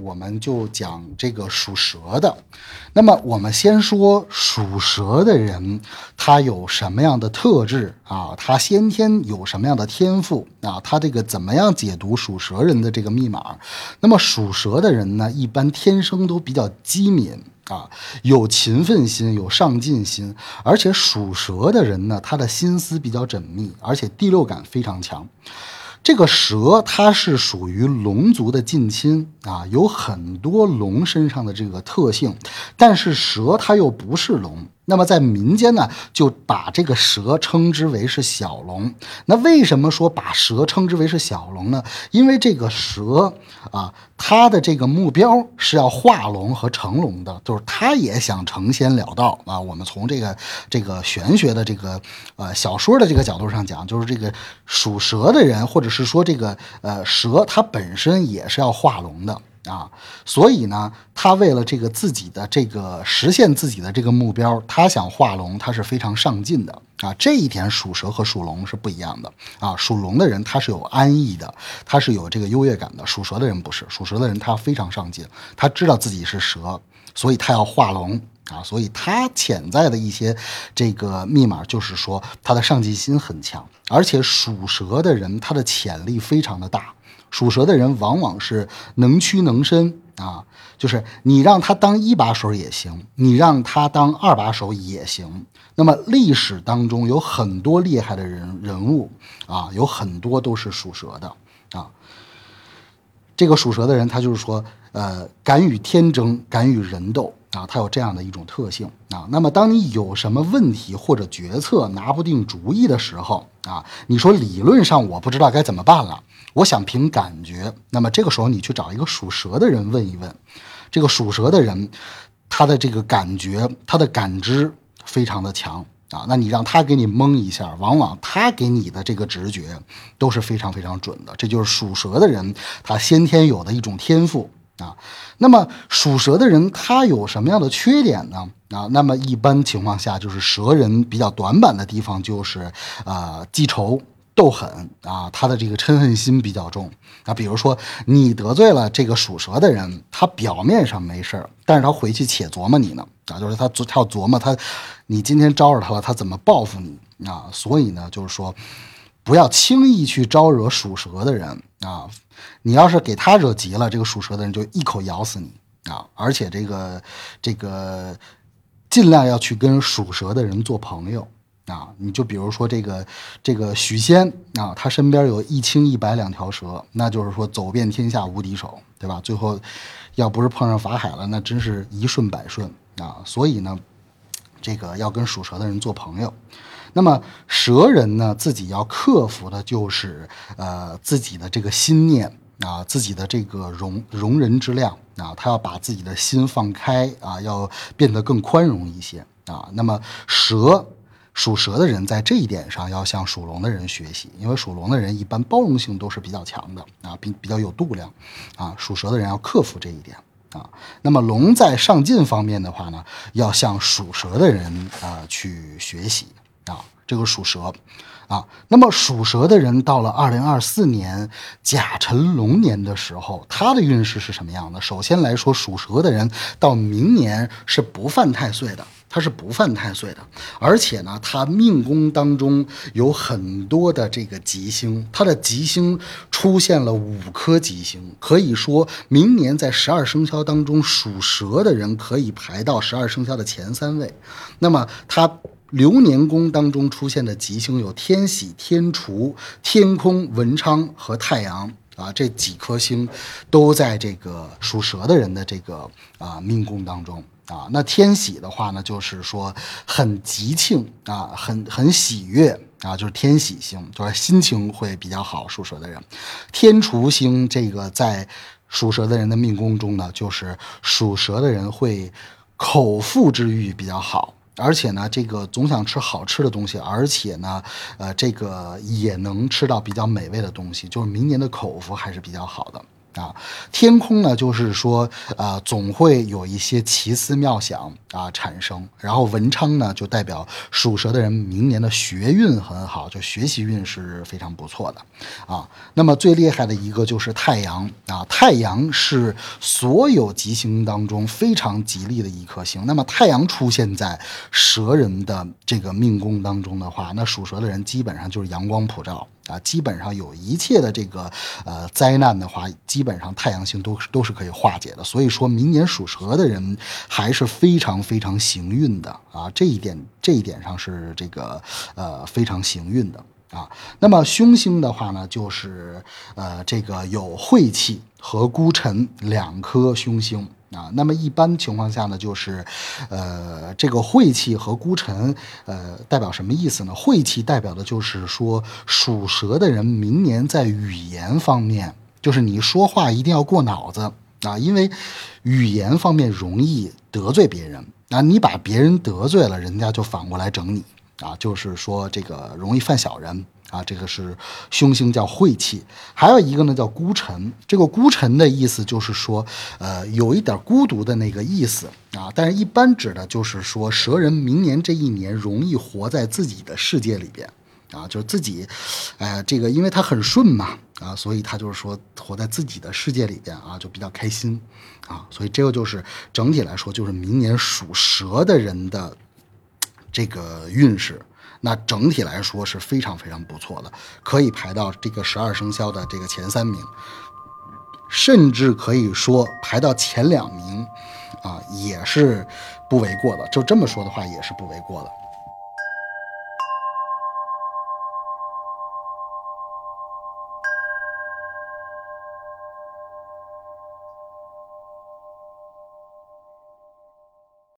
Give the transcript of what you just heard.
我们就讲这个属蛇的。那么我们先说属蛇的人，他有什么样的特质啊？他先天有什么样的天赋啊？他这个怎么样解读属蛇人的这个密码？那么属蛇的人呢，一般天生都比较机敏啊，有勤奋心，有上进心，而且属蛇的人呢，他的心思比较缜密，而且第六感非常强。这个蛇它是属于龙族的近亲啊，有很多龙身上的这个特性，但是蛇它又不是龙。那么在民间呢，就把这个蛇称之为是小龙。那为什么说把蛇称之为是小龙呢？因为这个蛇啊，它的这个目标是要化龙和成龙的，就是它也想成仙了道啊。我们从这个这个玄学的这个呃小说的这个角度上讲，就是这个属蛇的人，或者是说这个呃蛇，它本身也是要化龙的。啊，所以呢，他为了这个自己的这个实现自己的这个目标，他想化龙，他是非常上进的啊。这一点属蛇和属龙是不一样的啊。属龙的人他是有安逸的，他是有这个优越感的；属蛇的人不是，属蛇的人他非常上进，他知道自己是蛇，所以他要化龙啊。所以他潜在的一些这个密码就是说，他的上进心很强，而且属蛇的人他的潜力非常的大。属蛇的人往往是能屈能伸啊，就是你让他当一把手也行，你让他当二把手也行。那么历史当中有很多厉害的人人物啊，有很多都是属蛇的啊。这个属蛇的人，他就是说，呃，敢与天争，敢与人斗。啊，它有这样的一种特性啊。那么，当你有什么问题或者决策拿不定主意的时候啊，你说理论上我不知道该怎么办了，我想凭感觉。那么这个时候，你去找一个属蛇的人问一问。这个属蛇的人，他的这个感觉，他的感知非常的强啊。那你让他给你蒙一下，往往他给你的这个直觉都是非常非常准的。这就是属蛇的人他先天有的一种天赋。啊，那么属蛇的人他有什么样的缺点呢？啊，那么一般情况下就是蛇人比较短板的地方就是啊记仇斗狠啊，他的这个嗔恨心比较重啊。比如说你得罪了这个属蛇的人，他表面上没事儿，但是他回去且琢磨你呢啊，就是他他要琢磨他，你今天招惹他了，他怎么报复你啊？所以呢，就是说不要轻易去招惹属蛇的人啊。你要是给他惹急了，这个属蛇的人就一口咬死你啊！而且这个这个尽量要去跟属蛇的人做朋友啊！你就比如说这个这个许仙啊，他身边有一清一白两条蛇，那就是说走遍天下无敌手，对吧？最后要不是碰上法海了，那真是一顺百顺啊！所以呢，这个要跟属蛇的人做朋友。那么蛇人呢，自己要克服的就是呃自己的这个心念。啊，自己的这个容容人之量啊，他要把自己的心放开啊，要变得更宽容一些啊。那么蛇属蛇的人在这一点上要向属龙的人学习，因为属龙的人一般包容性都是比较强的啊，比比较有度量啊。属蛇的人要克服这一点啊。那么龙在上进方面的话呢，要向属蛇的人啊去学习啊。这个属蛇。啊，那么属蛇的人到了二零二四年甲辰龙年的时候，他的运势是什么样的？首先来说，属蛇的人到明年是不犯太岁的，他是不犯太岁的，而且呢，他命宫当中有很多的这个吉星，他的吉星出现了五颗吉星，可以说明年在十二生肖当中，属蛇的人可以排到十二生肖的前三位。那么他。流年宫当中出现的吉星有天喜、天厨、天空、文昌和太阳啊，这几颗星都在这个属蛇的人的这个啊命宫当中啊。那天喜的话呢，就是说很吉庆啊，很很喜悦啊，就是天喜星，就是心情会比较好。属蛇的人，天厨星这个在属蛇的人的命宫中呢，就是属蛇的人会口腹之欲比较好。而且呢，这个总想吃好吃的东西，而且呢，呃，这个也能吃到比较美味的东西，就是明年的口福还是比较好的啊，天空呢，就是说，呃，总会有一些奇思妙想啊产生。然后文昌呢，就代表属蛇的人明年的学运很好，就学习运是非常不错的啊。那么最厉害的一个就是太阳啊，太阳是所有吉星当中非常吉利的一颗星。那么太阳出现在蛇人的这个命宫当中的话，那属蛇的人基本上就是阳光普照。啊，基本上有一切的这个呃灾难的话，基本上太阳星都是都是可以化解的。所以说明年属蛇的人还是非常非常行运的啊，这一点这一点上是这个呃非常行运的啊。那么凶星的话呢，就是呃这个有晦气和孤辰两颗凶星。啊，那么一般情况下呢，就是，呃，这个晦气和孤辰，呃，代表什么意思呢？晦气代表的就是说，属蛇的人明年在语言方面，就是你说话一定要过脑子啊，因为语言方面容易得罪别人啊，你把别人得罪了，人家就反过来整你啊，就是说这个容易犯小人。啊，这个是凶星叫晦气，还有一个呢叫孤臣。这个孤臣的意思就是说，呃，有一点孤独的那个意思啊。但是，一般指的就是说，蛇人明年这一年容易活在自己的世界里边啊，就是自己，呃，这个因为他很顺嘛啊，所以他就是说活在自己的世界里边啊，就比较开心啊。所以这个就是整体来说，就是明年属蛇的人的这个运势。那整体来说是非常非常不错的，可以排到这个十二生肖的这个前三名，甚至可以说排到前两名，啊，也是不为过的。就这么说的话，也是不为过的。